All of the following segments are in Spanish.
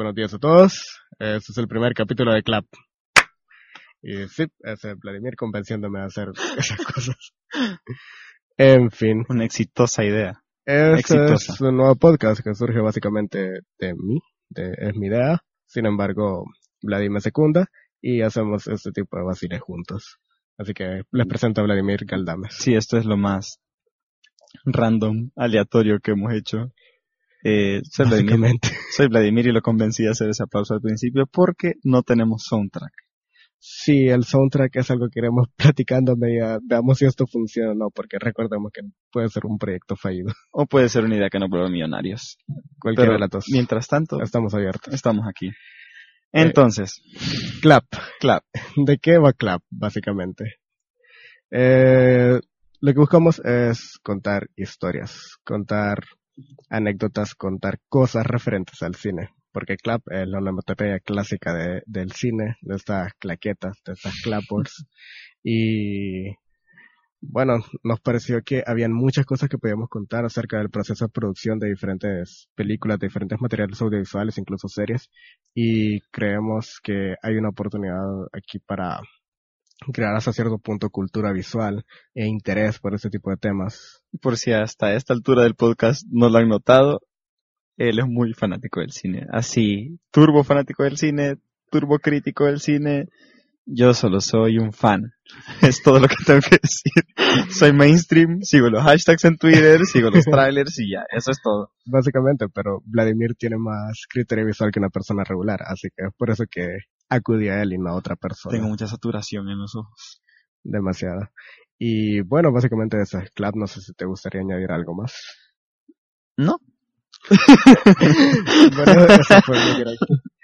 buenos días a todos. Este es el primer capítulo de Clap. Y sí, es Vladimir convenciéndome a hacer esas cosas. En fin. Una exitosa idea. Este Exitosa. es un nuevo podcast que surge básicamente de mí, de, es mi idea. Sin embargo, Vladimir me secunda y hacemos este tipo de vaciles juntos. Así que les presento a Vladimir Galdames. Sí, esto es lo más random, aleatorio que hemos hecho. Eh, soy, Vladimir, soy Vladimir y lo convencí de hacer ese aplauso al principio porque no tenemos soundtrack. Sí, el soundtrack es algo que iremos platicando a medida, veamos si esto funciona o no, porque recordemos que puede ser un proyecto fallido. O puede ser una idea que nos vuelva millonarios. Cualquiera de las dos. mientras tanto, Estamos abiertos. estamos aquí. Entonces, Clap. clap. ¿De qué va Clap, básicamente? Eh, lo que buscamos es contar historias, contar anécdotas, contar cosas referentes al cine. Porque Clap es la onomatopeya clásica de, del cine, de estas claquetas, de estas clapboards. Y bueno, nos pareció que habían muchas cosas que podíamos contar acerca del proceso de producción de diferentes películas, de diferentes materiales audiovisuales, incluso series. Y creemos que hay una oportunidad aquí para crear hasta cierto punto cultura visual e interés por ese tipo de temas. Por si hasta esta altura del podcast no lo han notado, él es muy fanático del cine. Así, turbo fanático del cine, turbo crítico del cine. Yo solo soy un fan. Es todo lo que tengo que decir. Soy mainstream, sigo los hashtags en Twitter, sigo los trailers y ya, eso es todo. Básicamente, pero Vladimir tiene más criterio visual que una persona regular, así que es por eso que acudí a él y no a otra persona. Tengo mucha saturación en los ojos. Demasiada. Y bueno, básicamente eso es Clap, no sé si te gustaría añadir algo más. ¿No? Bueno, eso fue muy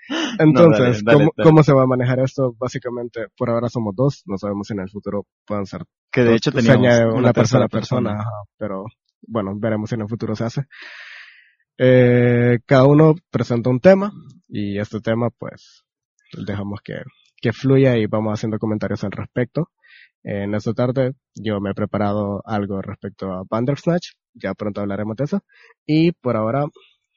Entonces, dale, dale, ¿cómo, dale. ¿cómo se va a manejar esto? Básicamente, por ahora somos dos, no sabemos si en el futuro puedan ser Que de hecho añade una, una tercera persona a persona. persona, ajá, pero bueno, veremos si en el futuro se hace. Eh, cada uno presenta un tema y este tema pues dejamos que, que fluya y vamos haciendo comentarios al respecto. En esta tarde yo me he preparado algo respecto a Bandersnatch, ya pronto hablaremos de eso. Y por ahora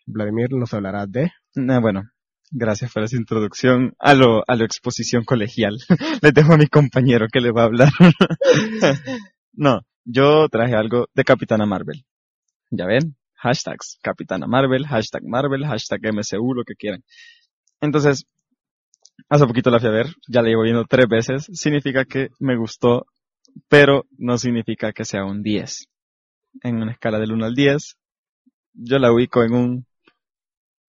Vladimir nos hablará de... Ah, bueno, gracias por esa introducción a lo, a lo exposición colegial. Les dejo a mi compañero que le va a hablar. no, yo traje algo de Capitana Marvel. Ya ven, hashtags Capitana Marvel, hashtag Marvel, hashtag MCU, lo que quieran. Entonces, hace poquito la fui a ver, ya la llevo viendo tres veces, significa que me gustó, pero no significa que sea un 10. En una escala del 1 al 10, yo la ubico en un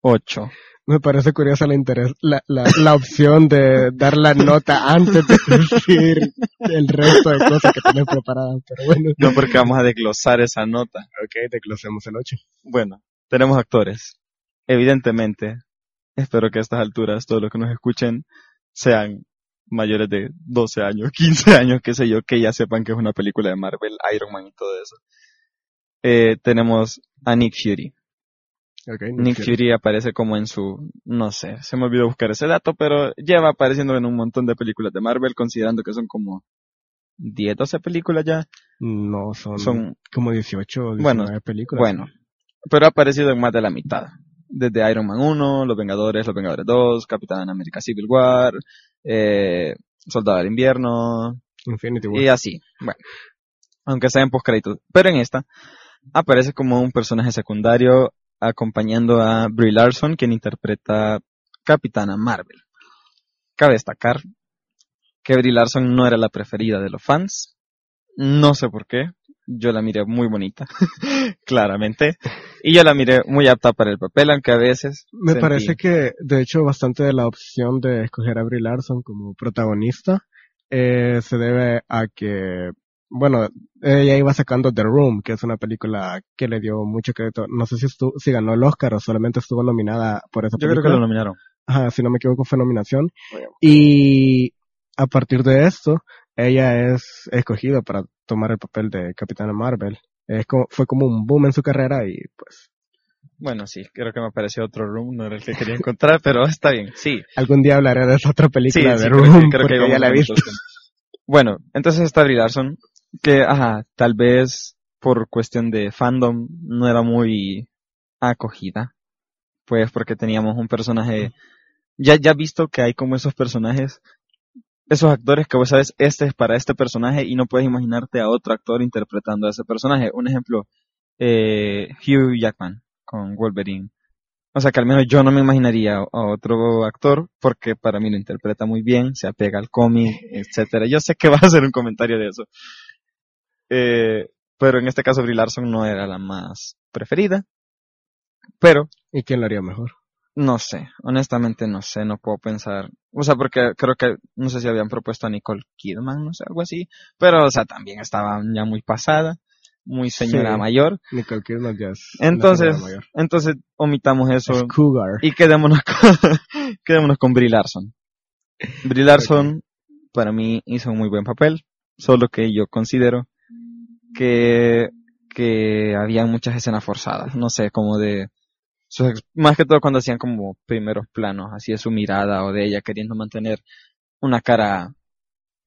8. Me parece curiosa la, interés, la, la, la opción de dar la nota antes de decir el resto de cosas que tenés preparadas, pero bueno. No porque vamos a desglosar esa nota. Ok, desglosemos el 8. Bueno, tenemos actores. Evidentemente, espero que a estas alturas todos los que nos escuchen sean mayores de 12 años, 15 años, qué sé yo, que ya sepan que es una película de Marvel, Iron Man y todo eso. Eh, tenemos a Nick Fury. Okay, Nick Fury aparece como en su, no sé, se me olvidó buscar ese dato, pero lleva apareciendo en un montón de películas de Marvel, considerando que son como 10, 12 películas ya. No, son, Son, como 18 o 19 Bueno, películas. bueno, pero ha aparecido en más de la mitad. Desde Iron Man 1, Los Vengadores, Los Vengadores 2, Capitán América Civil War, eh, Soldado del Invierno, Infinity War. y así. Bueno, aunque sea en postcréditos. Pero en esta, aparece como un personaje secundario acompañando a Brie Larson, quien interpreta Capitana Marvel. Cabe destacar que Brie Larson no era la preferida de los fans. No sé por qué. Yo la miré muy bonita, claramente. Y yo la miré muy apta para el papel, aunque a veces... Me sentí- parece que, de hecho, bastante de la opción de escoger a Brie Larson como protagonista eh, se debe a que, bueno, ella iba sacando The Room, que es una película que le dio mucho crédito. No sé si, estu- si ganó el Oscar o solamente estuvo nominada por esa Yo creo película. que lo nominaron. Ajá, si no me equivoco fue nominación. Y a partir de esto, ella es escogida para tomar el papel de Capitana Marvel. Es como, fue como un boom en su carrera y pues Bueno, sí, creo que me apareció otro room, no era el que quería encontrar, pero está bien, sí. algún día hablaré de esa otra película sí, de creo, Room que, creo porque que ya la he visto. Bueno, entonces está Brie Larson, que, ajá, tal vez por cuestión de fandom no era muy acogida. pues porque teníamos un personaje, ya, ya visto que hay como esos personajes, esos actores que vos sabes, este es para este personaje y no puedes imaginarte a otro actor interpretando a ese personaje. Un ejemplo, eh, Hugh Jackman con Wolverine. O sea que al menos yo no me imaginaría a otro actor porque para mí lo interpreta muy bien, se apega al cómic, etcétera. Yo sé que va a hacer un comentario de eso. Eh, pero en este caso Brie Larson no era la más preferida. Pero ¿Y quién lo haría mejor? no sé, honestamente no sé, no puedo pensar. O sea, porque creo que, no sé si habían propuesto a Nicole Kidman, no sé, algo así. Pero, o sea, también estaba ya muy pasada, muy señora Sí. mayor. Nicole Kidman ya es Entonces, mayor. entonces omitamos eso Es Cougar. y quedémonos con, quedémonos con Brie Larson. Brie Larson, para mí, hizo un muy buen papel, solo que yo considero que, que había muchas escenas forzadas, no sé, como de, sus más que todo cuando hacían como primeros planos, así de su mirada o de ella queriendo mantener una cara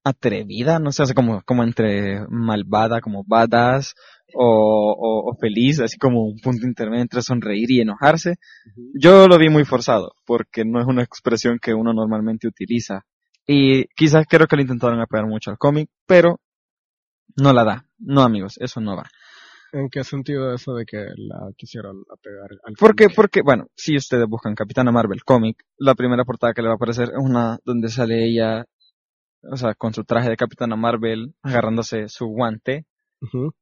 atrevida, no sé, o sea, como, como entre malvada, como badass, o, o, o feliz, así como un punto intermedio entre sonreír y enojarse. Yo lo vi muy forzado, porque no es una expresión que uno normalmente utiliza. Y quizás creo que lo intentaron apegar mucho al cómic, pero no la da. No, amigos, eso no va. ¿En qué sentido eso de que la quisieron apegar al Porque, cómic? porque, bueno, si ustedes buscan Capitana Marvel cómic, la primera portada que le va a aparecer es una donde sale ella, o sea, con su traje de Capitana Marvel, agarrándose su guante,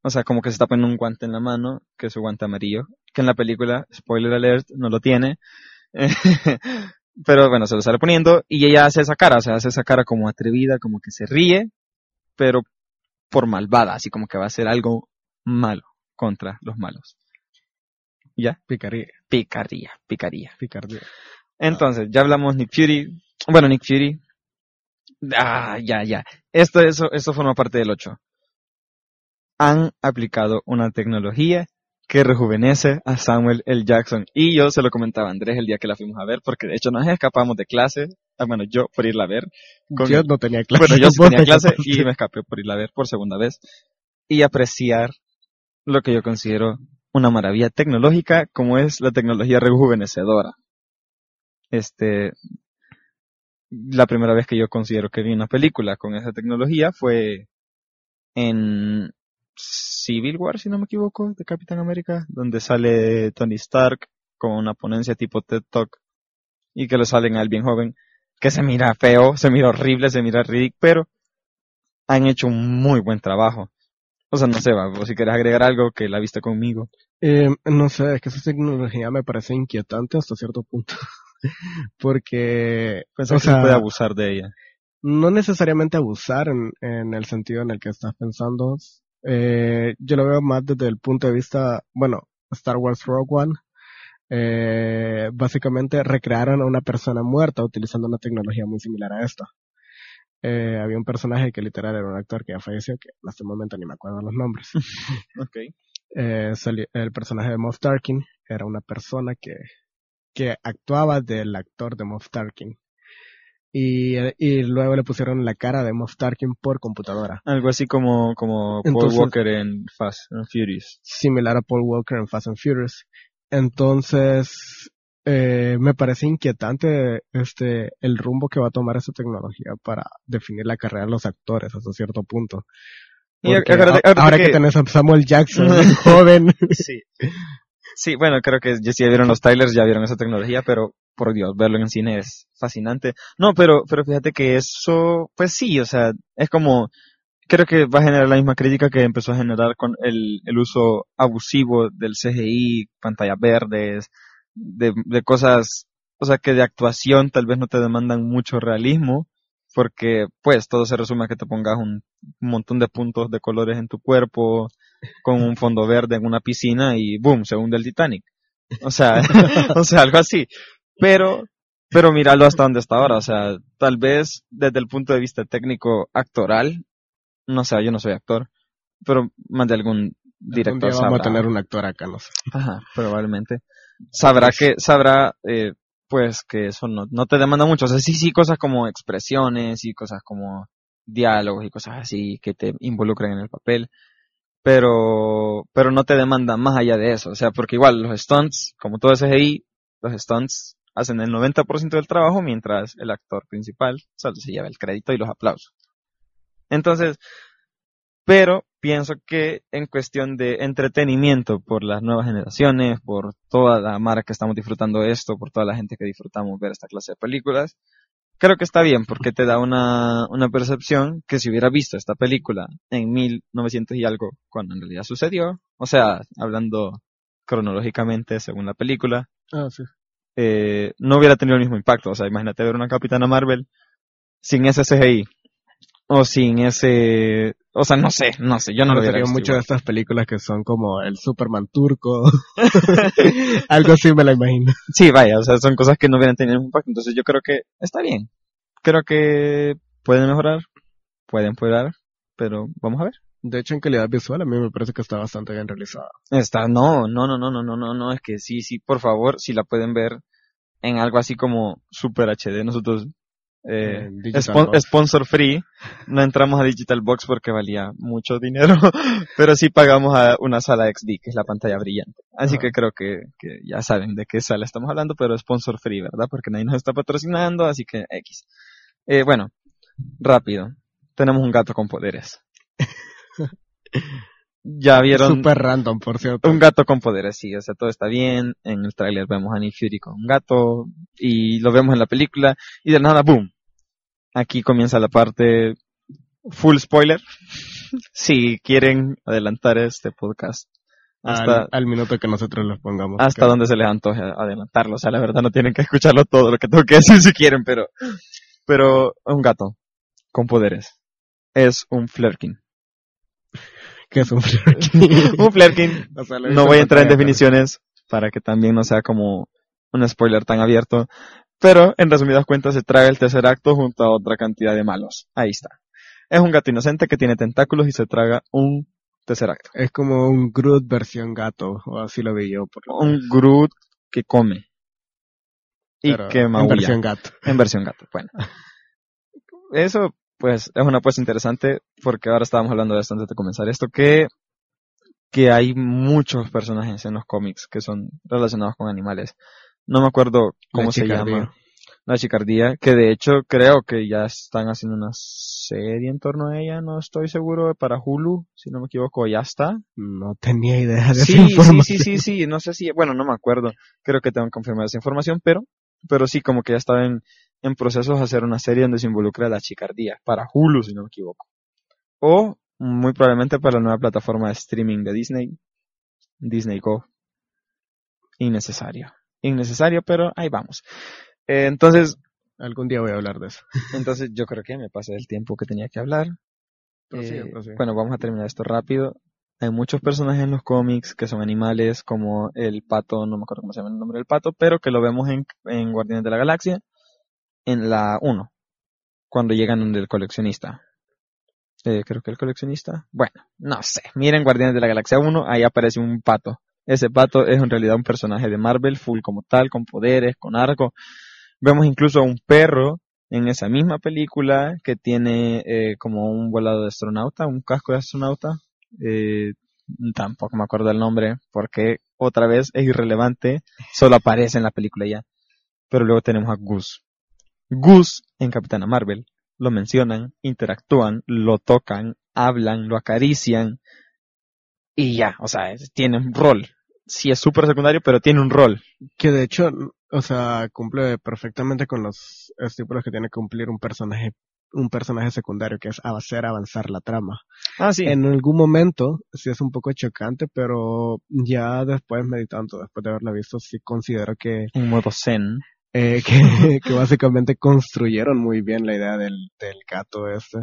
o sea, como que se está poniendo un guante en la mano, que es su guante amarillo, que en la película, spoiler alert, no lo tiene. Pero bueno, se lo sale poniendo y ella hace esa cara, o sea, hace esa cara como atrevida, como que se ríe, pero por malvada, así como que va a hacer algo malo contra los malos. ¿Ya? Picaría, Picaría, picaría. picardía. Entonces, ya hablamos Nick Fury. Bueno, Nick Fury. Ah, ya, ya. Esto, eso, esto forma parte del 8. Han aplicado una tecnología que rejuvenece a Samuel L. Jackson. Y yo se lo comentaba a Andrés el día que la fuimos a ver, porque de hecho nos escapamos de clase. Ah, bueno, yo por irla a ver. Con- Yo no tenía clase. Bueno, yo sí tenía te clase y me escapé por irla a ver por segunda vez. Y apreciar lo que yo considero una maravilla tecnológica como es la tecnología rejuvenecedora. Este, la primera vez que yo considero que vi una película con esa tecnología fue en Civil War, si no me equivoco, de Capitán América, donde sale Tony Stark con una ponencia tipo TED Talk y que lo salen a él bien joven, que se mira feo, se mira horrible, se mira ridículo, pero han hecho un muy buen trabajo. O sea, no sé, va, si querés agregar algo que la viste conmigo. Eh, no sé, es que esa tecnología me parece inquietante hasta cierto punto. Porque, o que se puede abusar de ella. no necesariamente abusar en, en el sentido en el que estás pensando. Eh, yo lo veo más desde el punto de vista, bueno, Star Wars Rogue One, eh, básicamente recrearon a una persona muerta utilizando una tecnología muy similar a esta. Eh, había un personaje que literal era un actor que ya falleció, que en este momento ni me acuerdo los nombres. Eh, el personaje de Moff Tarkin era una persona que, que actuaba del actor de Moff Tarkin. Y, y luego le pusieron la cara de Moff Tarkin por computadora. Algo así como, como Paul Entonces- Walker en Fast and Furious. Similar a Paul Walker en Fast and Furious. Entonces, eh, me parece inquietante este, el rumbo que va a tomar esa tecnología para definir la carrera de los actores hasta cierto punto. Y ahora que... que- tenés a Samuel Jackson, joven, Sí. Sí, bueno, creo que ya si ya vieron los trailers, ya vieron esa tecnología, pero por Dios, verlo en cine es fascinante. No, pero, pero fíjate que eso, pues sí, o sea, es como, creo que va a generar la misma crítica que empezó a generar con el, el uso abusivo del CGI, pantallas verdes, de, de cosas, o sea, que de actuación tal vez no te demandan mucho realismo, porque pues todo se resume a que te pongas un montón de puntos de colores en tu cuerpo, con un fondo verde en una piscina y boom, se hunde el Titanic. O sea, o sea, algo así. Pero, pero míralo hasta donde está ahora. O sea, tal vez desde el punto de vista técnico actoral, no sé, yo no soy actor, pero más de algún director día vamos a sabrá. tener un actor acá, no sé. Ajá, probablemente. Sabrá que, sabrá, eh, pues que eso no, no te demanda mucho. O sea, sí, sí, cosas como expresiones y cosas como diálogos y cosas así que te involucran en el papel. Pero, pero no te demanda más allá de eso. O sea, porque igual los stunts, como todo ese CGI, los stunts hacen el 90% del trabajo mientras el actor principal solo se lleva el crédito y los aplausos. Entonces, pero pienso que en cuestión de entretenimiento por las nuevas generaciones, por toda la marca que estamos disfrutando esto, por toda la gente que disfrutamos ver esta clase de películas, creo que está bien porque te da una, una percepción que si hubiera visto esta película en 1900 y algo, cuando en realidad sucedió, o sea, hablando cronológicamente según la película, Ah, sí. eh, no hubiera tenido el mismo impacto. O sea, imagínate ver una Capitana Marvel sin ese CGI o sin ese, o sea, no sé, no sé, yo no lo sería mucho de estas películas que son como el Superman turco. Algo así me la imagino. Sí, vaya, o sea, son cosas que no hubieran tenido mismo impacto. Entonces yo creo que está bien. Creo que pueden mejorar, pueden empeorar, pero vamos a ver. De hecho, en calidad visual a mí me parece que está bastante bien realizada. Está, no, no, no, no, no, no, no, no, es que sí, sí, por favor, si la pueden ver en algo así como Super HD, nosotros, eh, spon- Box. sponsor free, no entramos a Digital Box porque valía mucho dinero, pero sí pagamos a una sala XD, que es la pantalla brillante. Así Ajá. que creo que, que ya saben de qué sala estamos hablando, pero sponsor free, ¿verdad? Porque nadie nos está patrocinando, así que X. Eh, bueno, rápido. Tenemos un gato con poderes. ya vieron Super random, por cierto. un gato con poderes, sí, o sea, todo está bien. En el tráiler vemos a Nick Fury con un gato y lo vemos en la película y de nada, boom. Aquí comienza la parte full spoiler. si quieren adelantar este podcast hasta, al, al minuto que nosotros los pongamos. hasta donde se les antoje adelantarlo. O sea, la verdad no tienen que escucharlo todo lo que tengo que decir si quieren, pero, pero un gato con poderes es un Flerkin. Que es un un Flerkin O sea, lo no voy a entrar en definiciones para que también no sea como un spoiler tan abierto. Pero, en resumidas cuentas, se traga el tercer acto junto a otra cantidad de malos. Ahí está. Es un gato inocente que tiene tentáculos y se traga un tercer acto. Es como un Groot versión gato, o así lo vi yo. Por lo Un menos. Groot que come. Y Pero que en versión gato. En versión gato. Bueno. Eso, pues, es una apuesta interesante porque ahora estábamos hablando de esto antes de comenzar esto, que, que hay muchos personajes en los cómics que son relacionados con animales. No me acuerdo cómo se llama. La chicardía, que de hecho creo que ya están haciendo una serie en torno a ella, no estoy seguro, para Hulu, si no me equivoco, ya está. No tenía idea de esa Sí, sí, sí, sí, sí, no sé si, bueno, no me acuerdo, creo que tengo que confirmar esa información, pero, pero sí, como que ya estaba en, en procesos de hacer una serie donde se involucra la chicardía, para Hulu, si no me equivoco. O, muy probablemente para la nueva plataforma de streaming de Disney, Disney Go. Innecesario. Innecesario, pero ahí vamos. Eh, entonces, Algún día voy a hablar de eso. entonces yo creo que me pasé el tiempo que tenía que hablar. Prosigue, Eh, prosigue. bueno, vamos a terminar esto rápido. Hay muchos personajes en los cómics que son animales, como el pato, no me acuerdo cómo se llama el nombre del pato, pero que lo vemos en, en Guardianes de la Galaxia, en la 1, cuando llegan donde el coleccionista. Eh, creo que el coleccionista. Bueno, no sé. Miren Guardianes de la Galaxia 1, ahí aparece un pato. Ese pato es en realidad un personaje de Marvel, full como tal, con poderes, con arco. Vemos incluso a un perro en esa misma película que tiene eh, como un volado de astronauta, un casco de astronauta. Eh, tampoco me acuerdo el nombre porque otra vez es irrelevante, solo aparece en la película ya. Pero luego tenemos a Goose. Goose en Capitana Marvel lo mencionan, interactúan, lo tocan, hablan, lo acarician y ya, o sea, tiene un rol. Sí es súper secundario, pero tiene un rol. Que de hecho, o sea, cumple perfectamente con los estímulos que tiene que cumplir un personaje, un personaje secundario, que es hacer avanzar la trama. Ah, sí. En algún momento sí es un poco chocante, pero ya después meditando, después de haberla visto, sí considero que, En modo zen. eh, que, que básicamente construyeron muy bien la idea del, del gato este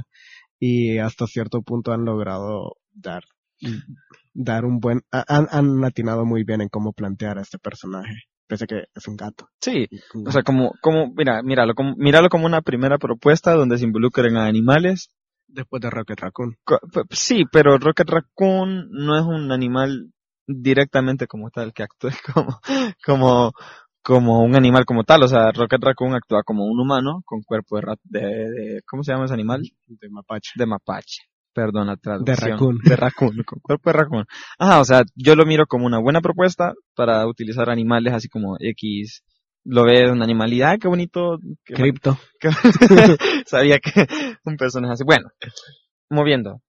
y hasta cierto punto han logrado dar dar un buen ha- han, han atinado muy bien en cómo plantear a este personaje pese a que es un gato Sí, o sea, como, como, mira, míralo como, míralo como una primera propuesta donde se involucren a animales. después de Rocket Raccoon Sí, pero Rocket Raccoon no es un animal directamente como tal que actúe como, como, como un animal como tal. O sea, Rocket Raccoon actúa como un humano con cuerpo de, rat- de, de- ¿cómo se llama ese animal? de mapache De mapache. Perdón la traducción. De raccoon. De raccoon, con cuerpo de raccoon. Ah, o sea, yo lo miro como una buena propuesta para utilizar animales así como X. Lo ves un animal y, ah, qué bonito. qué Cripto. sabía que un personaje así. Bueno, moviendo.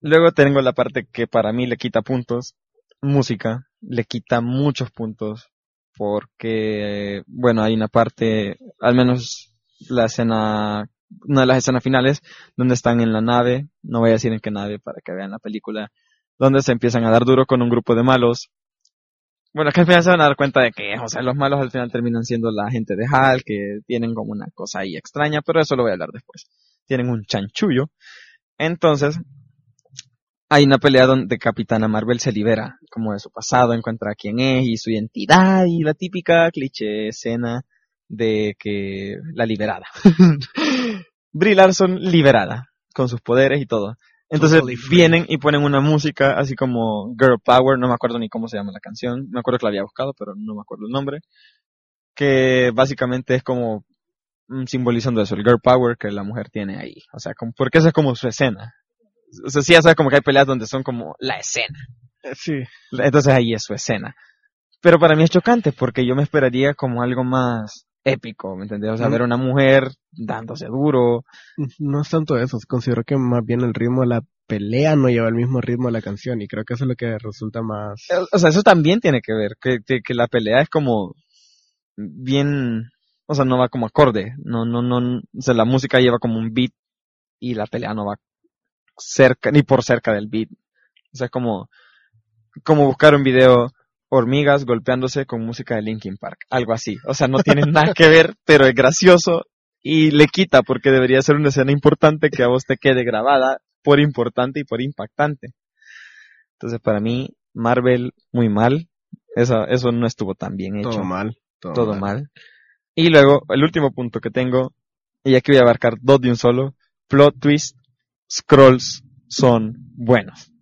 Luego tengo la parte que para mí le quita puntos. Música. Le quita muchos puntos. Porque, bueno, hay una parte, al menos la escena, una de las escenas finales, donde están en la nave, no voy a decir en qué nave para que vean la película, donde se empiezan a dar duro con un grupo de malos. Bueno, que al final se van a dar cuenta de que, o sea, los malos al final terminan siendo la gente de Hal, que tienen como una cosa ahí extraña, pero eso lo voy a hablar después. Tienen un chanchullo. Entonces, hay una pelea donde Capitana Marvel se libera como de su pasado, encuentra quién es y su identidad y la típica cliché escena de que la liberada. Brie Larson liberada, con sus poderes y todo. Entonces Totally vienen y ponen una música así como Girl Power, no me acuerdo ni cómo se llama la canción, me acuerdo que la había buscado, pero no me acuerdo el nombre, que básicamente es como mm, simbolizando eso, el Girl Power que la mujer tiene ahí. O sea, como, porque esa es como su escena. O sea, sí, ya sabes como que hay peleas donde son como la escena. Sí. Entonces ahí es su escena. Pero para mí es chocante porque yo me esperaría como algo más épico, ¿me entendés? O sea, Mm. ver a una mujer dándose duro. No es tanto eso, considero que más bien el ritmo de la pelea no lleva el mismo ritmo de la canción y creo que eso es lo que resulta más... O sea, eso también tiene que ver, que, que, que la pelea es como bien, o sea, no va como acorde, no, no, no, o sea, la música lleva como un beat y la pelea no va cerca, ni por cerca del beat. O sea, es como, como buscar un video hormigas golpeándose con música de Linkin Park, algo así. O sea, no tiene nada que ver, pero es gracioso y le quita porque debería ser una escena importante que a vos te quede grabada por importante y por impactante. Entonces, para mí, Marvel muy mal. Eso, eso no estuvo tan bien hecho. Todo mal. Todo, Todo mal. Y luego, el último punto que tengo, y aquí voy a abarcar dos de un solo, plot twist, scrolls son buenos.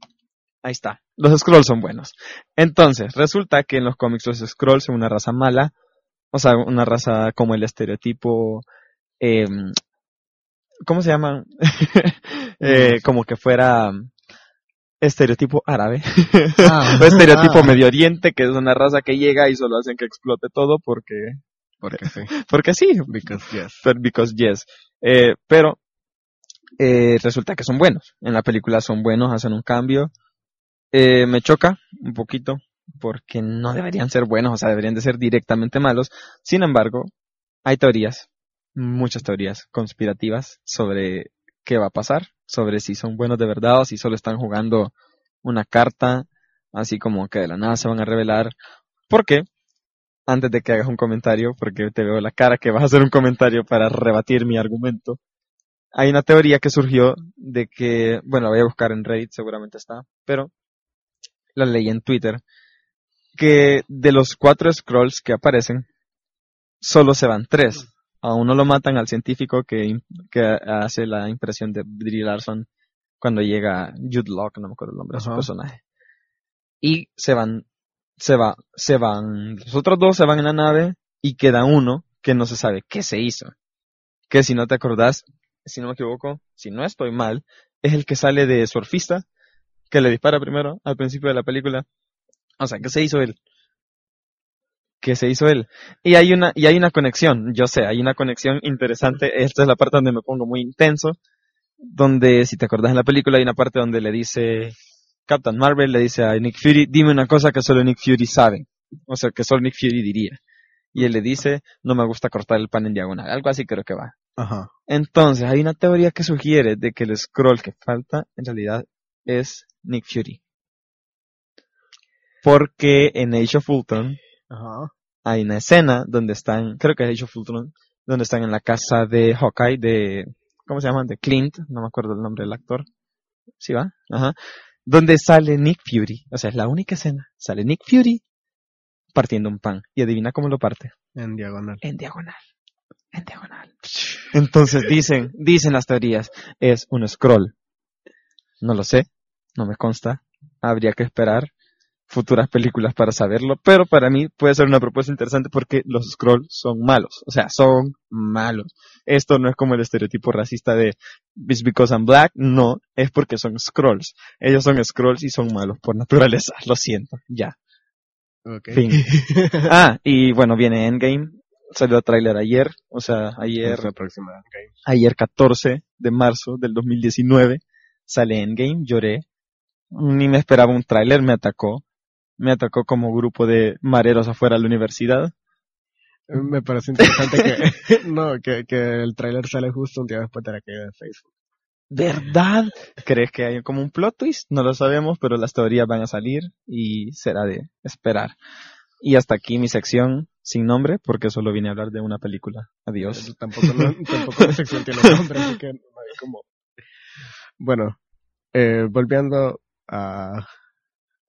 Ahí está. Los scrolls son buenos. Entonces, resulta que en los cómics los scrolls son una raza mala, o sea, una raza como el estereotipo, eh, ¿cómo se llaman? eh, como que fuera estereotipo árabe. Ah, o estereotipo ah. Medio Oriente, que es una raza que llega y solo hacen que explote todo porque, Porque sí. porque sí, Because yes. but because yes. Eh, pero eh, resulta que son buenos. En la película son buenos, hacen un cambio. Eh, me choca un poquito porque no deberían ser buenos, o sea, deberían de ser directamente malos. Sin embargo, hay teorías, muchas teorías conspirativas sobre qué va a pasar, sobre si son buenos de verdad o si solo están jugando una carta, así como que de la nada se van a revelar. ¿Por qué? Antes de que hagas un comentario, porque te veo la cara que vas a hacer un comentario para rebatir mi argumento. Hay una teoría que surgió de que, bueno, la voy a buscar en Reddit, seguramente está, pero la leí en Twitter, que de los cuatro scrolls que aparecen, solo se van tres. A uno lo matan al científico que, hace la impresión de Brie Larson cuando llega Jude Law, no me acuerdo el nombre de su personaje. Y se van, se va, se van, los otros dos se van en la nave y queda uno que no se sabe qué se hizo. Que si no te acordás, si no me equivoco, si no estoy mal, es el que sale de surfista, que le dispara primero al principio de la película. O sea, ¿qué se hizo él? ¿Qué se hizo él? Y hay una, y hay una conexión, yo sé, hay una conexión interesante. Esta es la parte donde me pongo muy intenso. Donde, si te acordás en la película, hay una parte donde le dice, Captain Marvel le dice a Nick Fury, dime una cosa que solo Nick Fury sabe. O sea, que solo Nick Fury diría. Y él le dice, no me gusta cortar el pan en diagonal. Algo así creo que va. Ajá. Entonces, hay una teoría que sugiere de que el scroll que falta en realidad es Nick Fury. Porque en Age of Ultron Ajá. hay una escena donde están, creo que es Age of Ultron, donde están en la casa de Hawkeye, de, ¿cómo se llaman? De Clint, no me acuerdo el nombre del actor. ¿Sí va? Ajá. Donde sale Nick Fury. O sea, es la única escena. Sale Nick Fury partiendo un pan. Y adivina cómo lo parte. En diagonal. En diagonal. En diagonal. Entonces dicen, dicen las teorías, es un scroll. No lo sé, no me consta. Habría que esperar. futuras películas para saberlo, pero para mí puede ser una propuesta interesante porque los scrolls son malos, o sea, son malos. Esto no es como el estereotipo racista de It's because I'm black, no, es porque son scrolls. Ellos son scrolls y son malos por naturaleza, lo siento, ya. Fin. Ah, y bueno, viene Endgame, salió el tráiler ayer, o sea, ayer, ayer 14 de marzo del 2019, sale Endgame, lloré, ni me esperaba un tráiler, me atacó, me atacó como grupo de mareros afuera de la universidad. Me parece interesante que, no, que, que el tráiler sale justo un día después de la caída de Facebook. ¿Verdad? ¿Crees que hay como un plot twist? No lo sabemos, pero las teorías van a salir y será de esperar. Y hasta aquí mi sección sin nombre, porque solo vine a hablar de una película. Adiós. Tampoco, no- tampoco mi sección tiene nombre, así que no hay como... Bueno, eh, volviendo a,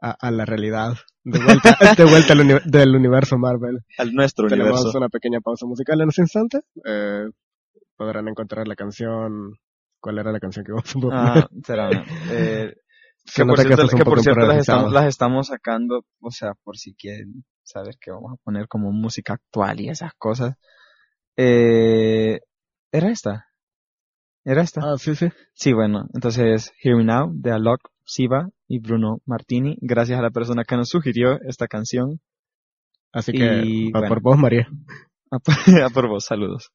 a, a la realidad, de vuelta, de vuelta uni- del universo Marvel. Al nuestro Tenemos universo. una pequeña pausa musical en ese instante. Eh, podrán encontrar la canción... ¿Cuál era la canción que vamos a poner? Ah, será. Eh, que por que cierto, que por cierto las, estamos, las estamos sacando, o sea, por si quieren saber que vamos a poner como música actual y esas cosas. Eh, ¿Era esta? ¿Era esta? Ah, sí, sí. Sí, bueno, entonces Hear Me Now de Alok, Siva y Bruno Martini, gracias a la persona que nos sugirió esta canción. Así que, Y, bueno. por vos, María. A por, a por vos, saludos.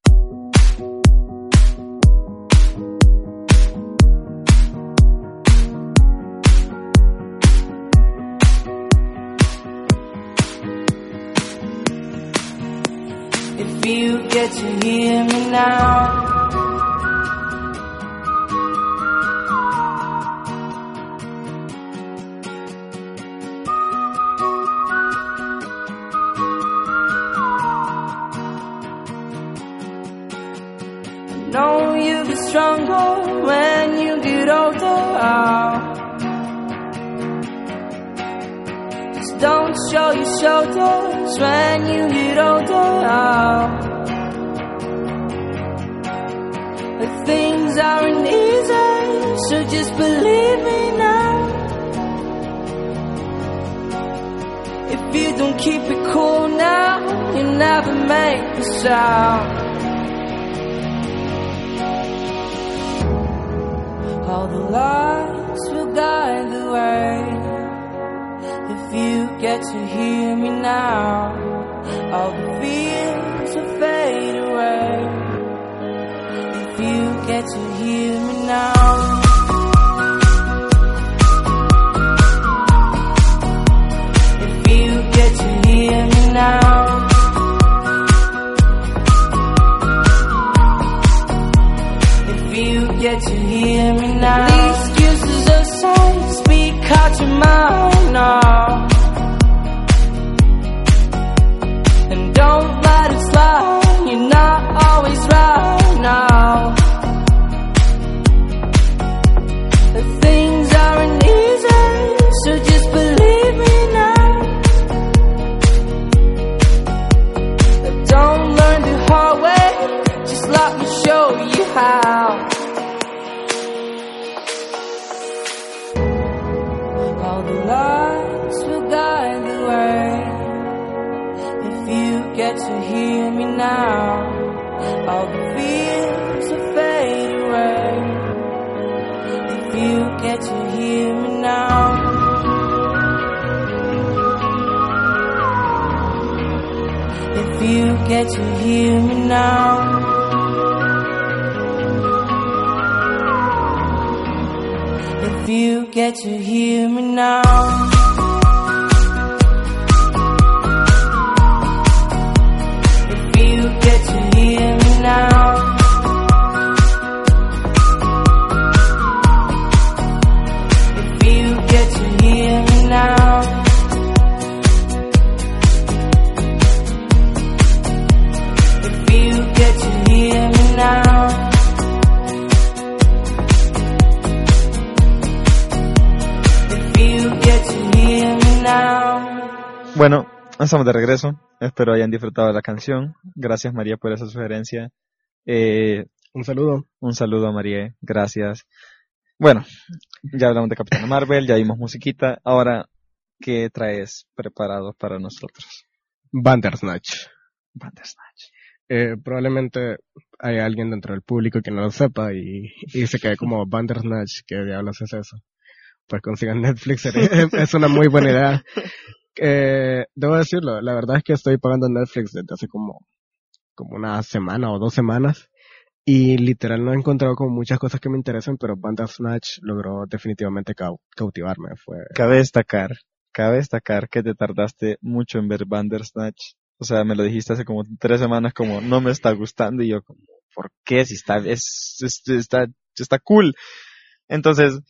If you get to hear me now. Never make the sound. All the lights will guide the way. If you get to hear me now, all the fears will fade away. If you get to hear me now. Hear me now. If you get to hear me now. Bueno, estamos de regreso. Espero hayan disfrutado de la canción. Gracias María por esa sugerencia. Eh, Un saludo. un saludo a María. Gracias. Bueno, ya hablamos de Capitana Marvel, ya vimos musiquita. Ahora ¿qué traes preparado para nosotros? Bandersnatch. Bandersnatch. Eh, probablemente hay alguien dentro del público que no lo sepa y, y se quede como Bandersnatch, ¿qué diablos es eso? Pues consigan Netflix, es una muy buena idea. Eh, debo decirlo, la verdad es que estoy pagando Netflix desde hace como, como una semana o dos semanas y literal no he encontrado como muchas cosas que me interesan, pero Bandersnatch logró definitivamente cau- cautivarme. Fue, Cabe destacar, cabe destacar que te tardaste mucho en ver Bandersnatch. O sea, me lo dijiste hace como tres semanas como no me está gustando y yo como, ¿por qué? Si está, es, es- está, está cool. Entonces,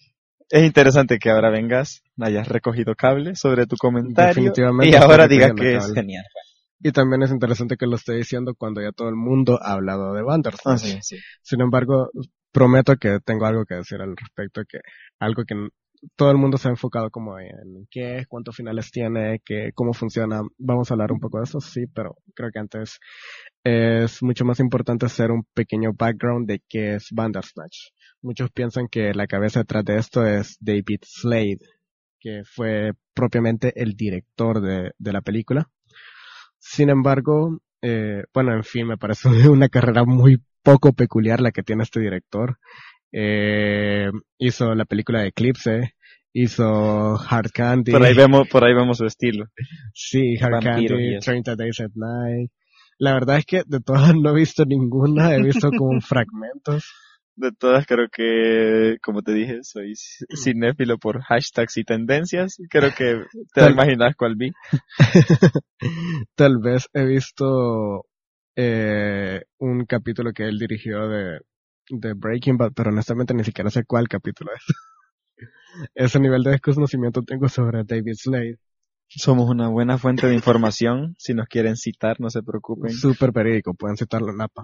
es interesante que ahora vengas, hayas recogido cable sobre tu comentario Definitivamente y ahora digas que es genial. y también es interesante que lo esté diciendo cuando ya todo el mundo ha hablado de Bandersnatch. Ah, sí, sí. Sin embargo, prometo que tengo algo que decir al respecto, que algo que todo el mundo se ha enfocado como en qué es, cuántos finales tiene, qué, cómo funciona. Vamos a hablar un poco de eso, sí, pero creo que antes es mucho más importante hacer un pequeño background de qué es Bandersnatch. Muchos piensan que la cabeza detrás de esto es David Slade, que fue propiamente el director de, de la película. Sin embargo, eh, bueno, en fin, me parece una carrera muy poco peculiar la que tiene este director. Eh, hizo la película de Eclipse, hizo Hard Candy. Por ahí vemos, por ahí vemos su estilo. Sí, Hard Vampiro Candy, eso. 30 Days at Night. La verdad es que de todas no he visto ninguna, he visto como fragmentos. De todas creo que, como te dije, soy cinéfilo por hashtags y tendencias. Creo que te Tal- imaginas cuál vi. Tal vez he visto eh, un capítulo que él dirigió de, de Breaking Bad, pero honestamente ni siquiera sé cuál capítulo es. Ese nivel de desconocimiento tengo sobre David Slade. Somos una buena fuente de información. Si nos quieren citar, no se preocupen. Súper verídico, pueden citarlo en APA.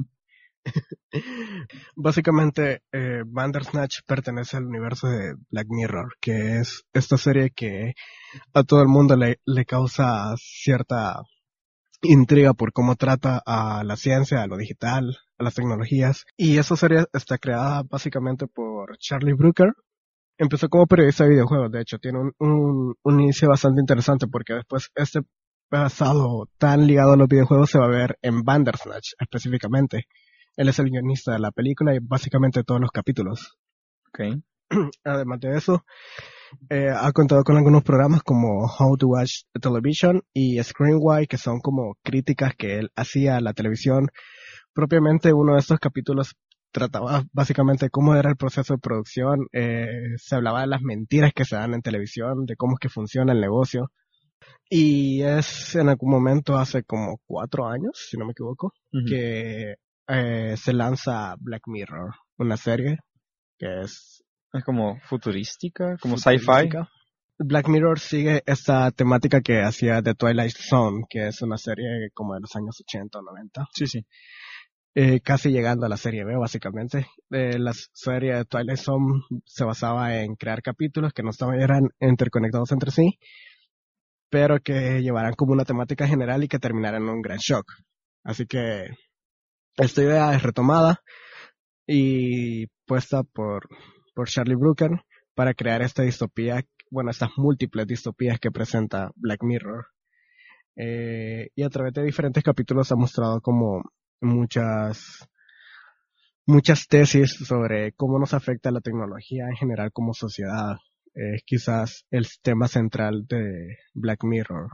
Básicamente, eh, Bandersnatch pertenece al universo de Black Mirror, que es esta serie que a todo el mundo le, le causa cierta intriga por cómo trata a la ciencia, a lo digital, a las tecnologías. Y esa serie está creada básicamente por Charlie Brooker. Empezó como periodista de videojuegos, de hecho, tiene un, un, un inicio bastante interesante porque después este pasado tan ligado a los videojuegos se va a ver en Bandersnatch específicamente. Él es el guionista de la película y básicamente todos los capítulos. Ok. Además de eso, eh, ha contado con algunos programas como How to Watch Television y Screenwide, que son como críticas que él hacía a la televisión. Propiamente uno de estos capítulos trataba básicamente cómo era el proceso de producción, eh, se hablaba de las mentiras que se dan en televisión, de cómo es que funciona el negocio. Y es en algún momento hace como cuatro años, si no me equivoco, que eh, se lanza Black Mirror, una serie que es Es como futurística, como sci-fi. Black Mirror sigue esta temática que hacía The Twilight Zone, que es una serie como de los años 80 o 90, Sí, sí. eh, casi llegando a la serie B básicamente. Eh, la serie de Twilight Zone se basaba en crear capítulos que no estaban eran interconectados entre sí, pero que llevaran como una temática general y que terminaran en un gran shock. Así que esta idea es retomada y puesta por, por Charlie Brooker para crear esta distopía, bueno, estas múltiples distopías que presenta Black Mirror. Eh, y a través de diferentes capítulos ha mostrado como muchas, muchas tesis sobre cómo nos afecta la tecnología en general como sociedad. Es quizás el tema central de Black Mirror.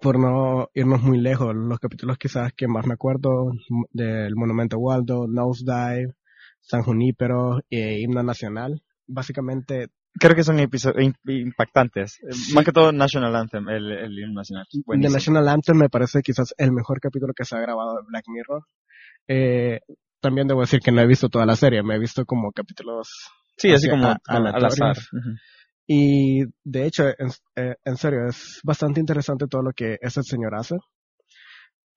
Por no irnos muy lejos, los capítulos quizás que más me acuerdo del Monumento Waldo, Nosedive, San Junípero e Himno Nacional. Básicamente Creo que son impactantes. Eh, Sí. Más que todo National Anthem, el, el himno nacional. The Buenísimo. National Anthem me parece quizás el mejor capítulo que se ha grabado de Black Mirror. Eh, también debo decir que no he visto toda la serie, me he visto como capítulos Sí, así como a- al aleatorios. azar. Y de hecho, en, eh, en serio, es bastante interesante todo lo que ese señor hace.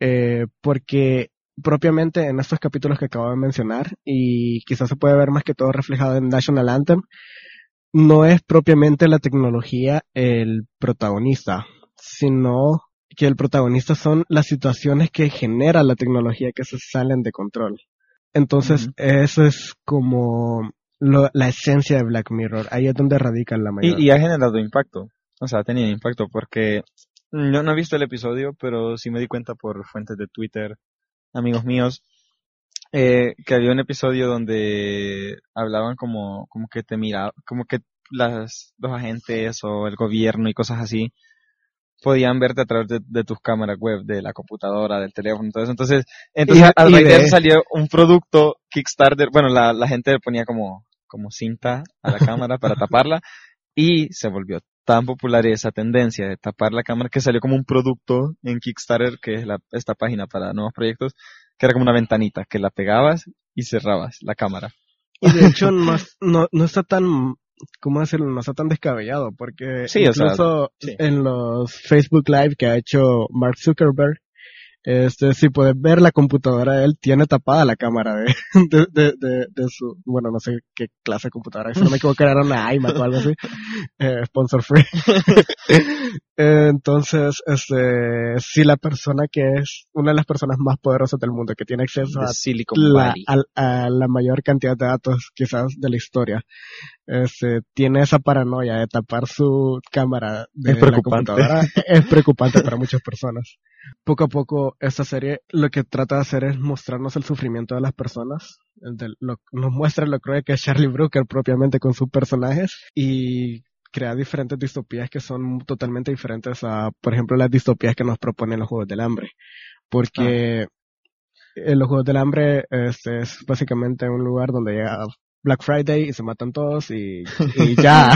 Eh, porque propiamente en estos capítulos que acabo de mencionar, y quizás se puede ver más que todo reflejado en National Anthem, no es propiamente la tecnología el protagonista, sino que el protagonista son las situaciones que genera la tecnología que se salen de control. Entonces, eso es como lo- la esencia de Black Mirror. Ahí es donde radica la mayor. y, y ha generado impacto. o sea, ha tenido impacto porque yo no he visto el episodio, pero sí me di cuenta por fuentes de Twitter, amigos míos, eh, que había un episodio donde hablaban como, como que te miraba, como que las, los agentes o el gobierno y cosas así podían verte a través de, de tus cámaras web, de la computadora, del teléfono, entonces, entonces, entonces Y- a y raíz de de- eso salió un producto Kickstarter, bueno, la, la gente le ponía como, como cinta a la cámara para taparla y se volvió tan popular esa tendencia de tapar la cámara que salió como un producto en Kickstarter, que es la, esta página para nuevos proyectos, que era como una ventanita que la pegabas y cerrabas la cámara. Y de hecho no, no, no está tan, ¿cómo decirlo? No está tan descabellado porque Sí, o sea, incluso sí. en los Facebook Live que ha hecho Mark Zuckerberg, este, si puedes ver la computadora él, tiene tapada la cámara de, de, de, de, de su, bueno, no sé qué clase de computadora, si no me equivoco era una iMac o algo así, eh, sponsor free. Entonces, este, si la persona que es una de las personas más poderosas del mundo, que tiene acceso a la, a, la mayor cantidad de datos quizás de la historia. Este, tiene esa paranoia de tapar su cámara de Es la computadora. Es preocupante para muchas personas. Poco a poco, esta serie lo que trata de hacer es mostrarnos el sufrimiento de las personas. el de lo- nos muestra lo cruel que es Charlie Brooker propiamente con sus personajes y crea diferentes distopías que son totalmente diferentes a, por ejemplo, las distopías que nos proponen los Juegos del Hambre. Porque en los Juegos del Hambre este es básicamente un lugar donde llega Black Friday y se matan todos y, y ya.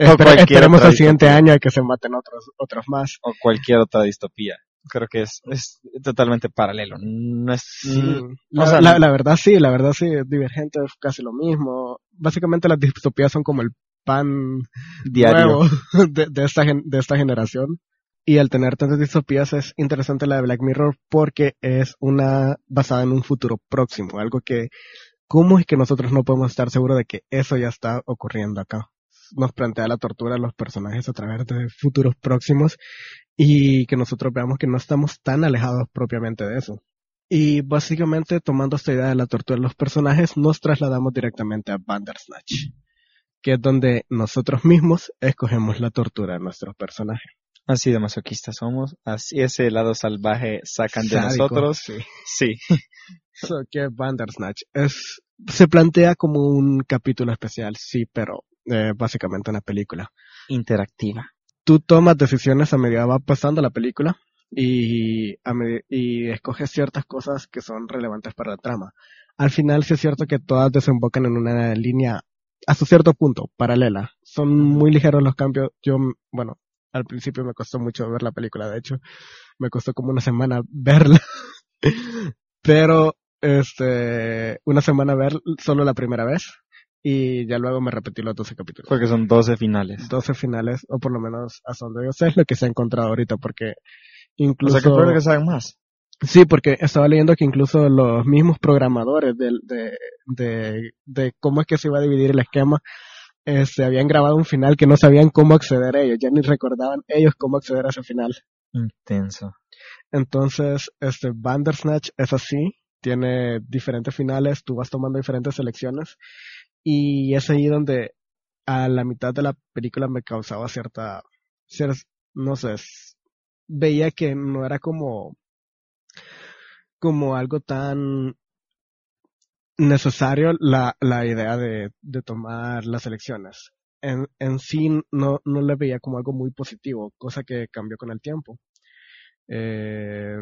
Espere- esperemos al siguiente distopía. año que se maten otros, otros más. o cualquier otra distopía. Creo que es, es totalmente paralelo. No es, mm, La, o sea, la- la verdad sí, la verdad sí, Divergente es casi lo mismo. Básicamente las distopías son como el pan diario. nuevo de, de esta, gen- de esta generación. Y al tener tantas distopías es interesante la de Black Mirror porque es una basada en un futuro próximo, algo que, ¿cómo es que nosotros no podemos estar seguros de que eso ya está ocurriendo acá? Nos plantea la tortura a los personajes a través de futuros próximos y que nosotros veamos que no estamos tan alejados propiamente de eso. Y básicamente tomando esta idea de la tortura de los personajes, nos trasladamos directamente a Bandersnatch, que es donde nosotros mismos escogemos la tortura de nuestros personajes. Así de masoquistas somos. Así ese lado salvaje sacan de Sádico, nosotros. sí. Sí. So, que Bandersnatch es, se plantea como un capítulo especial, sí, pero eh, básicamente una película. Interactiva. Tú tomas decisiones a medida va pasando la película y, a y escoges ciertas cosas que son relevantes para la trama. Al final sí es cierto que todas desembocan en una línea hasta cierto punto paralela. Son muy ligeros los cambios. Yo, bueno, al principio me costó mucho ver la película, de hecho, me costó como una semana verla. Pero, este, una semana ver solo la primera vez y ya luego me repetí los 12 capítulos. Porque son 12 finales. 12 finales, o por lo menos hasta donde yo sé es lo que se ha encontrado ahorita, porque O incluso... sea que espero que saben más. Sí, porque estaba leyendo que incluso los mismos programadores del- de, de, de cómo es que se iba a dividir el esquema, eh, se habían grabado un final que no sabían cómo acceder a ellos, ya ni recordaban ellos cómo acceder a ese final. Intenso. Entonces, este Bandersnatch es así, tiene diferentes finales, tú vas tomando diferentes selecciones y es ahí donde a la mitad de la película me causaba cierta, cier- no sé, veía que no era como, como algo tan necesario la, la idea de, de tomar las elecciones. En, en sí no, no le veía como algo muy positivo, cosa que cambió con el tiempo. Eh,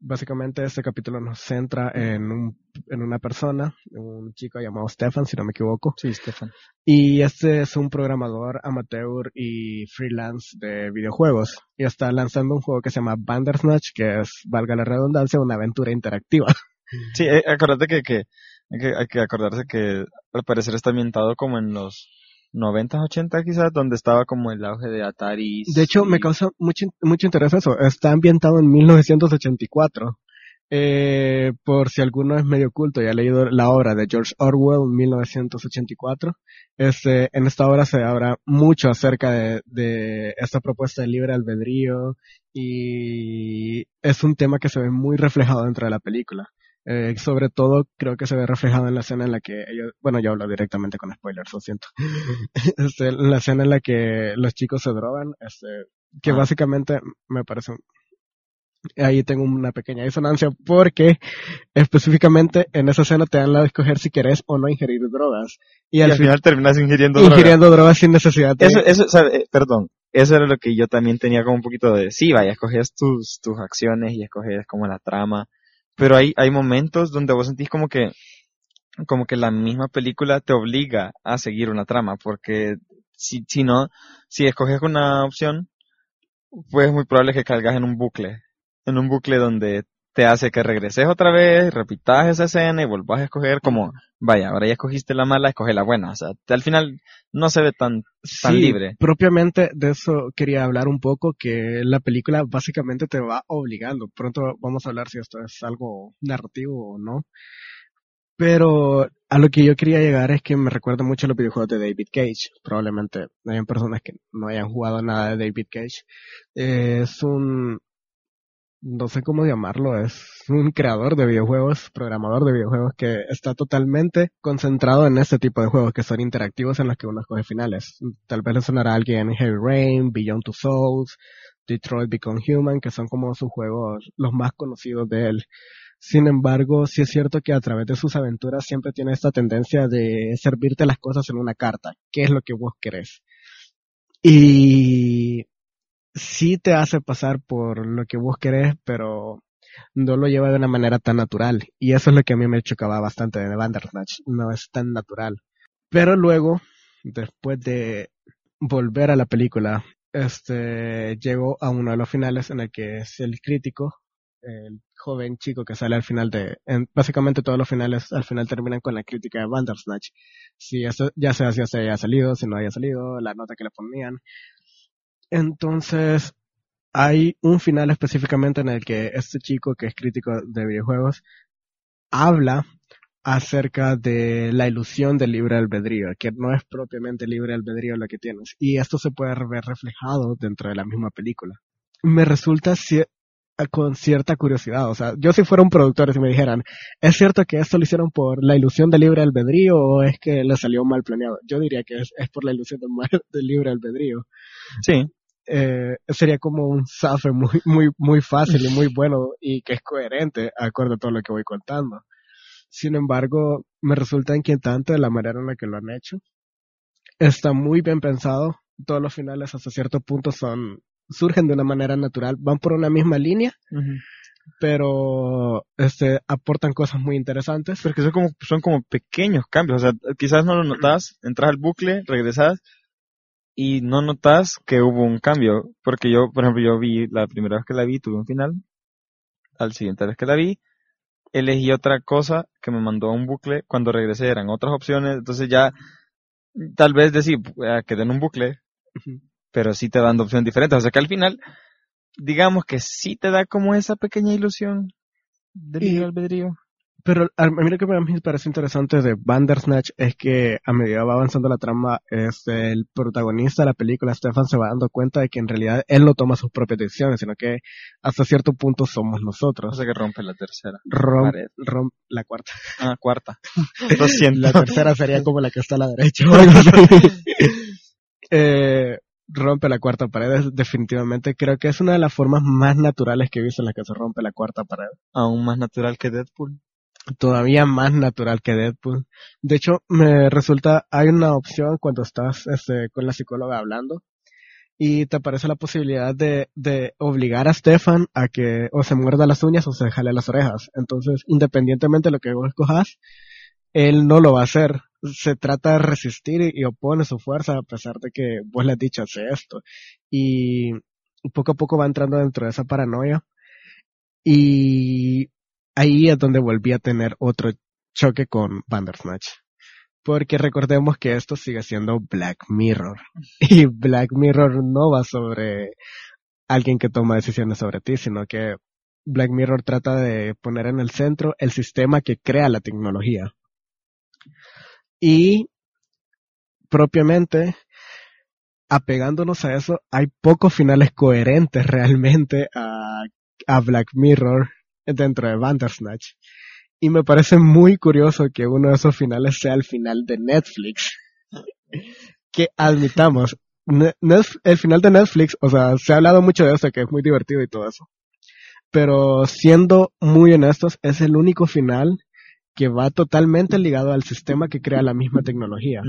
básicamente este capítulo nos centra en, un, en una persona, un chico llamado Stefan, si no me equivoco, Sí, Stefan. y este es un programador amateur y freelance de videojuegos y está lanzando un juego que se llama Bandersnatch, que es, valga la redundancia, una aventura interactiva. Sí, eh, acuérdate que, que, hay que hay que acordarse que al parecer está ambientado como en los 90, 80 quizás, donde estaba como el auge de Atari. De hecho, me causa mucho, mucho interés eso. Está ambientado en 1984. Eh, por si alguno es medio culto y ha leído la obra de George Orwell, 1984, este, en esta obra se habla mucho acerca de, de esta propuesta de libre albedrío y es un tema que se ve muy reflejado dentro de la película. Eh, sobre todo creo que se ve reflejado en la escena en la que ellos, bueno, yo hablo directamente con spoilers, lo siento. Este, la escena en la que los chicos se drogan, este, que Ah. básicamente me parece un- ahí tengo una pequeña disonancia porque específicamente en esa escena te dan la de escoger si querés o no ingerir drogas y, Y al al fin- final terminas ingiriendo ingiriendo drogas sin necesidad de Eso, eso, sabe, eh, perdón, eso era lo que yo también tenía como un poquito de, sí, vaya, escoges tus, tus acciones y escoges como la trama, pero hay, hay momentos donde vos sentís como que, como que la misma película te obliga a seguir una trama, porque si, si no, si escoges una opción, pues es muy probable que caigas en un bucle, en un bucle donde te hace que regreses otra vez, repitas esa escena y volvás a escoger como, vaya, ahora ya escogiste la mala, escoge la buena, o sea, al final no se ve tan, tan Sí, libre. Propiamente de eso quería hablar un poco, que la película básicamente te va obligando. Pronto vamos a hablar si esto es algo narrativo o no. Pero a lo que yo quería llegar es que me recuerda mucho a los videojuegos de David Cage. Probablemente hayan personas que no hayan jugado nada de David Cage. Eh, es un, no sé cómo llamarlo, es un creador de videojuegos, programador de videojuegos que está totalmente concentrado en este tipo de juegos que son interactivos en los que uno escoge finales. Tal vez le sonará a alguien Heavy Rain, Beyond Two Souls, Detroit Become Human, que son como sus juegos los más conocidos de él. Sin embargo, sí es cierto que a través de sus aventuras siempre tiene esta tendencia de servirte las cosas en una carta. ¿Qué es lo que vos querés? Y sí te hace pasar por lo que vos querés, pero no lo lleva de una manera tan natural. Y eso es lo que a mí me chocaba bastante de Bandersnatch. No es tan natural. Pero luego, después de volver a la película, este, llegó a uno de los finales en el que es el crítico, el joven chico que sale al final de, en, básicamente todos los finales al final terminan con la crítica de Bandersnatch. Si eso, ya sea si haya salido, si no haya salido, la nota que le ponían. Entonces, hay un final específicamente en el que este chico que es crítico de videojuegos habla acerca de la ilusión del libre albedrío, que no es propiamente libre albedrío lo que tienes. Y esto se puede ver reflejado dentro de la misma película. Me resulta con cierta curiosidad, o sea, yo si fuera un productor y me dijeran, ¿es cierto que esto lo hicieron por la ilusión del libre albedrío o es que le salió mal planeado? Yo diría que es, por la ilusión del libre albedrío Sí, eh, sería como un zafe muy, muy, muy fácil y muy bueno y que es coherente acorde a todo lo que voy contando. Sin embargo, me resulta inquietante la manera en la que lo han hecho. Está muy bien pensado. Todos los finales hasta cierto punto son, surgen de una manera natural, van por una misma línea, pero este, aportan cosas muy interesantes. porque son como, son como pequeños cambios, o sea, quizás no lo notas, entras al bucle, regresas y no notas que hubo un cambio, porque yo, por ejemplo, yo vi, la primera vez que la vi, tuve un final, al siguiente vez que la vi, elegí otra cosa que me mandó a un bucle, cuando regresé eran otras opciones, entonces ya, tal vez decir, eh, quedé en un bucle, pero sí te dan opciones diferentes, o sea que al final, digamos que sí te da como esa pequeña ilusión del Y- libre albedrío. Pero a mí lo que me parece interesante de Bandersnatch es que a medida va avanzando la trama, este, el protagonista de la película, Stefan, se va dando cuenta de que en realidad él no toma sus propias decisiones, sino que hasta cierto punto somos O nosotros. sea que rompe la tercera. Rom, rom- la cuarta. Ah, cuarta. Lo siento. La tercera sería como la que está a la derecha. o eh, rompe la cuarta pared, es- definitivamente. Creo que es una de las formas más naturales que he visto en las que se rompe la cuarta pared. Aún más natural que Deadpool. Todavía más natural que Deadpool. De hecho, me resulta, hay una opción cuando estás este, con la psicóloga hablando y te aparece la posibilidad de, obligar a Stefan a que o se muerda las uñas o se jale las orejas. Entonces, independientemente de lo que vos escojas, él no lo va a hacer. Se trata de resistir y, y opone su fuerza a pesar de que vos le has dicho hace esto. Y poco a poco va entrando dentro de esa paranoia. Y ahí es donde volví a tener otro choque con Bandersnatch. Porque recordemos que esto sigue siendo Black Mirror. Y Black Mirror no va sobre alguien que toma decisiones sobre ti, sino que Black Mirror trata de poner en el centro el sistema que crea la tecnología. Y propiamente, apegándonos a eso, hay pocos finales coherentes realmente a, a Black Mirror dentro de Bandersnatch. Y me parece muy curioso que uno de esos finales sea el final de Netflix. que admitamos, el final de Netflix, o sea, se ha hablado mucho de eso, que es muy divertido y todo eso. Pero siendo muy honestos, es el único final que va totalmente ligado al sistema que crea la misma tecnología.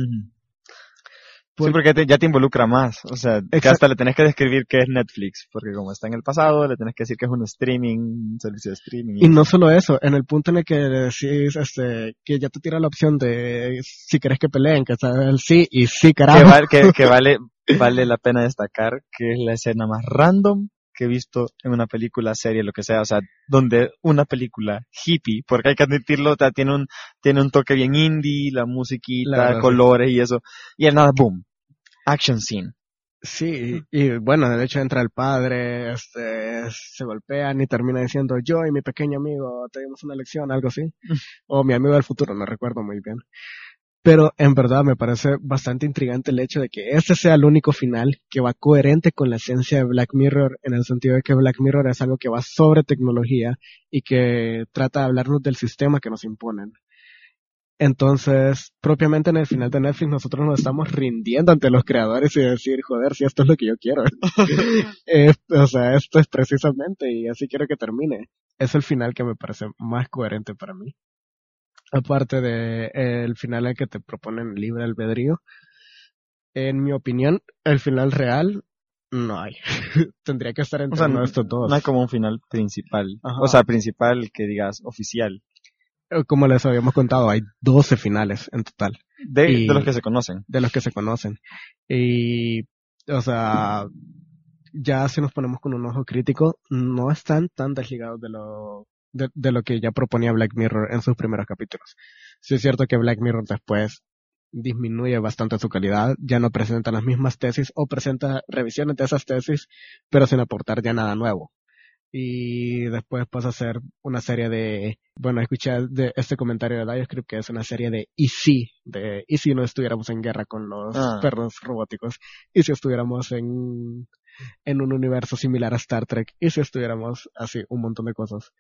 Sí, porque te- ya te involucra más. O sea, que hasta le tenés que describir qué es Netflix. Porque como está en el pasado, le tenés que decir que es un streaming, un servicio de streaming. Y no solo eso, en el punto en el que decís este, que ya te tira la opción de si querés que peleen, que está el sí y sí, que, carajo. val- que- que vale, vale la pena destacar que es la escena más random que he visto en una película, serie, lo que sea. O sea, donde una película hippie, porque hay que admitirlo, o sea, tiene un, tiene un toque bien indie, la La musiquita, sí. colores y eso. Y el nada, boom. Action scene. Sí, y, y bueno, de hecho entra el padre, este, se golpean y termina diciendo yo y mi pequeño amigo tenemos una lección, algo así. o mi amigo del futuro, no recuerdo muy bien. Pero en verdad me parece bastante intrigante el hecho de que este sea el único final que va coherente con la esencia de Black Mirror, en el sentido de que Black Mirror es algo que va sobre tecnología y que trata de hablarnos del sistema que nos imponen. Entonces, propiamente en el final de Netflix nosotros nos estamos rindiendo ante los creadores y decir, joder, si esto es lo que yo quiero. O sea, esto es precisamente y así quiero que termine. Es el final que me parece más coherente para mí. Aparte de eh, el final en que te proponen libre albedrío. En mi opinión, el final real no hay. Tendría que estar entre O sea, no, estos dos. no hay como un final principal. Ajá. O sea, principal que digas oficial. Eh, Como les habíamos contado, hay 12 finales en total. De, Y- de los que se conocen. de los que se conocen. Y, o sea, ya si nos ponemos con un ojo crítico, no están tan desligados de lo, de, de lo que ya proponía Black Mirror en sus primeros capítulos. Sí es cierto que Black Mirror después disminuye bastante su calidad, ya no presenta las mismas tesis o presenta revisiones de esas tesis, pero sin aportar ya nada nuevo. Y después pasa a ser una serie de, bueno, escuché de este comentario de Dioscript que es una serie de y si, de y si no estuviéramos en guerra con los Ah. perros robóticos, y si estuviéramos en, en un universo similar a Star Trek, y si estuviéramos así, un montón de cosas.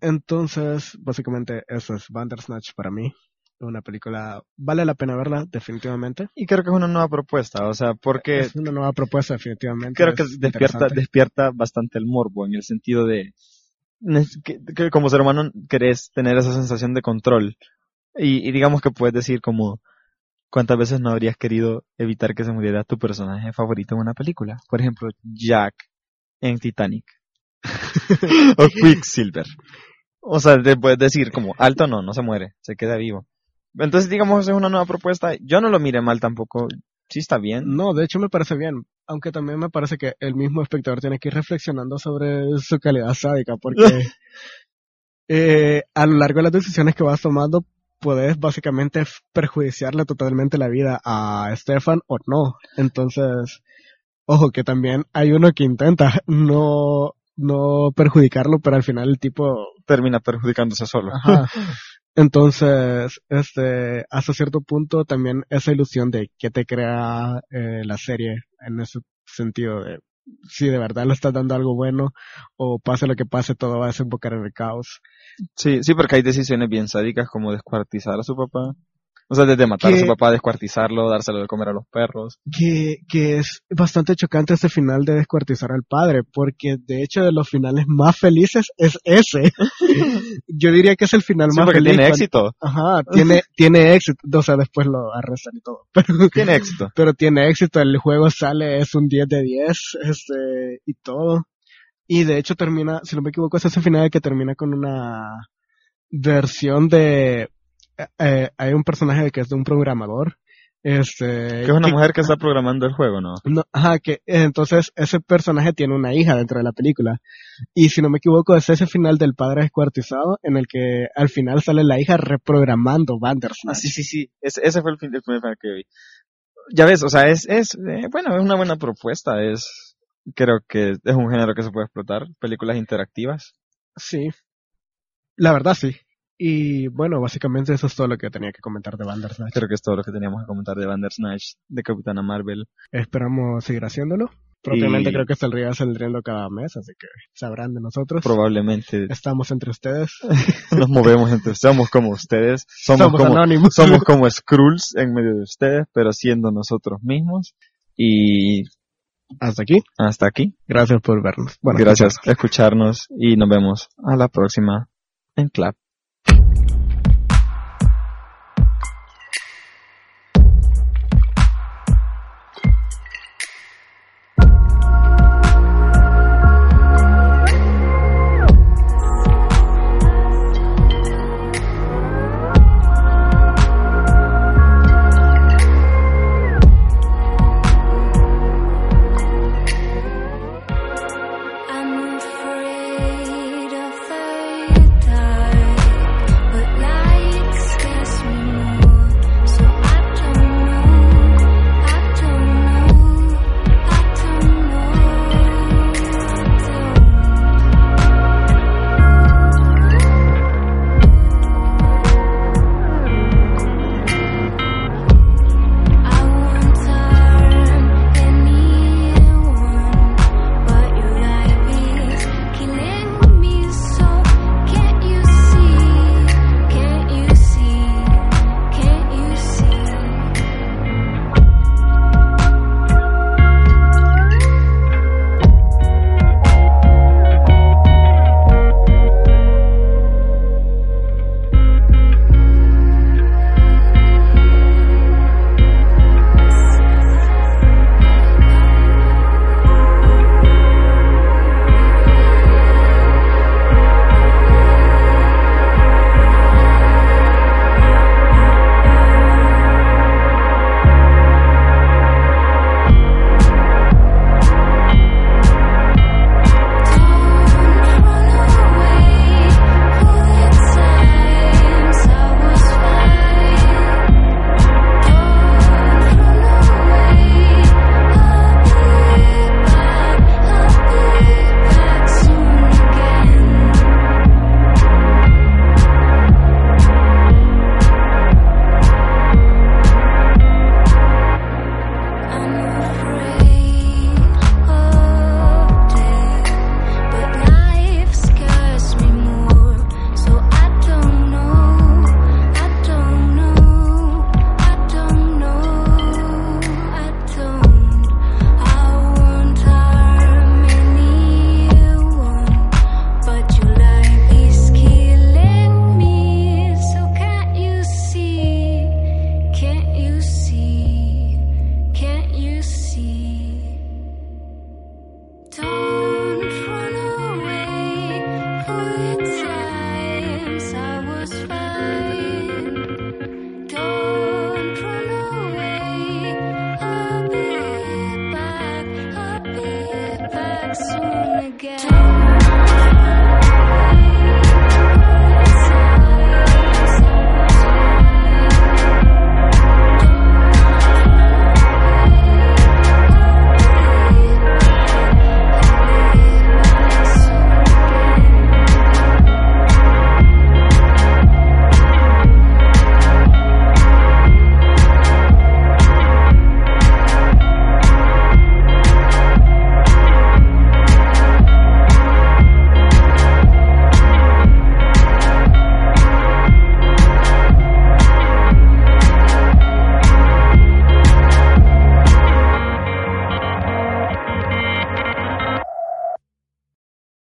Entonces, básicamente eso es Bandersnatch para mí. Una película, vale la pena verla, definitivamente. Y creo que es una nueva propuesta. O sea, porque Es una nueva propuesta, definitivamente. creo que es despierta, despierta bastante el morbo en el sentido de que como ser humano querés tener esa sensación de control. Y, y digamos que puedes decir como cuántas veces no habrías querido evitar que se muriera tu personaje favorito en una película. Por ejemplo, Jack en Titanic. o Quicksilver. O sea, te puedes decir como alto no, no se muere, se queda vivo. Entonces, digamos, es una nueva propuesta. Yo no lo mire mal tampoco. Sí está bien. No, de hecho me parece bien. Aunque también me parece que el mismo espectador tiene que ir reflexionando sobre su calidad sádica, porque eh, a lo largo de las decisiones que vas tomando, puedes básicamente perjudiciarle totalmente la vida a Stefan o no. Entonces, ojo, que también hay uno que intenta no, no perjudicarlo, pero al final el tipo Termina perjudicándose solo. Ajá. Entonces, este, hasta cierto punto también esa ilusión de que te crea eh, la serie en ese sentido de si de verdad le estás dando algo bueno o pase lo que pase todo va a desembocar en el caos. Sí, sí, porque hay decisiones bien sádicas como descuartizar a su papá. O sea, desde matar a Que- su papá, descuartizarlo, dárselo de comer a los perros. Que, que es bastante chocante ese final de descuartizar al padre, porque de hecho de los finales más felices es ese. Yo diría que es el final Sí, más porque feliz. tiene éxito. Ajá, tiene, tiene éxito. O sea, después lo arrestan y todo. Pero, Tiene éxito. pero tiene éxito, el juego sale, es un 10 de 10, este, y todo. Y de hecho termina, si no me equivoco, es ese final que termina con una versión de, eh, hay un personaje que es de un programador, este, Que es una mujer que está programando el juego, ¿no? no, ajá, que entonces ese personaje tiene una hija dentro de la película. Y si no me equivoco, es ese final del padre descuartizado en el que al final sale la hija reprogramando Bandersnatch. Ah, sí, sí, sí. Ese, ese fue el, fin, el primer final que vi. Ya ves, o sea, es, es, eh, bueno, es una buena propuesta. Es, creo que es un género que se puede explotar. Películas interactivas. Sí. La verdad sí. Y bueno, básicamente eso es todo lo que tenía que comentar de Bandersnatch. Creo que es todo lo que teníamos que comentar de Bandersnatch, de Capitana Marvel. Esperamos seguir haciéndolo. Propiamente Y- creo que saldría saliendo cada mes, así que sabrán de nosotros. Probablemente Estamos entre ustedes. nos movemos entre, somos como ustedes, somos, Somos como, anónimos. somos como Skrulls en medio de ustedes, pero siendo nosotros mismos. Y Hasta aquí. hasta aquí. Gracias por vernos. Bueno, Gracias por escucharnos y nos vemos a la próxima en Clap.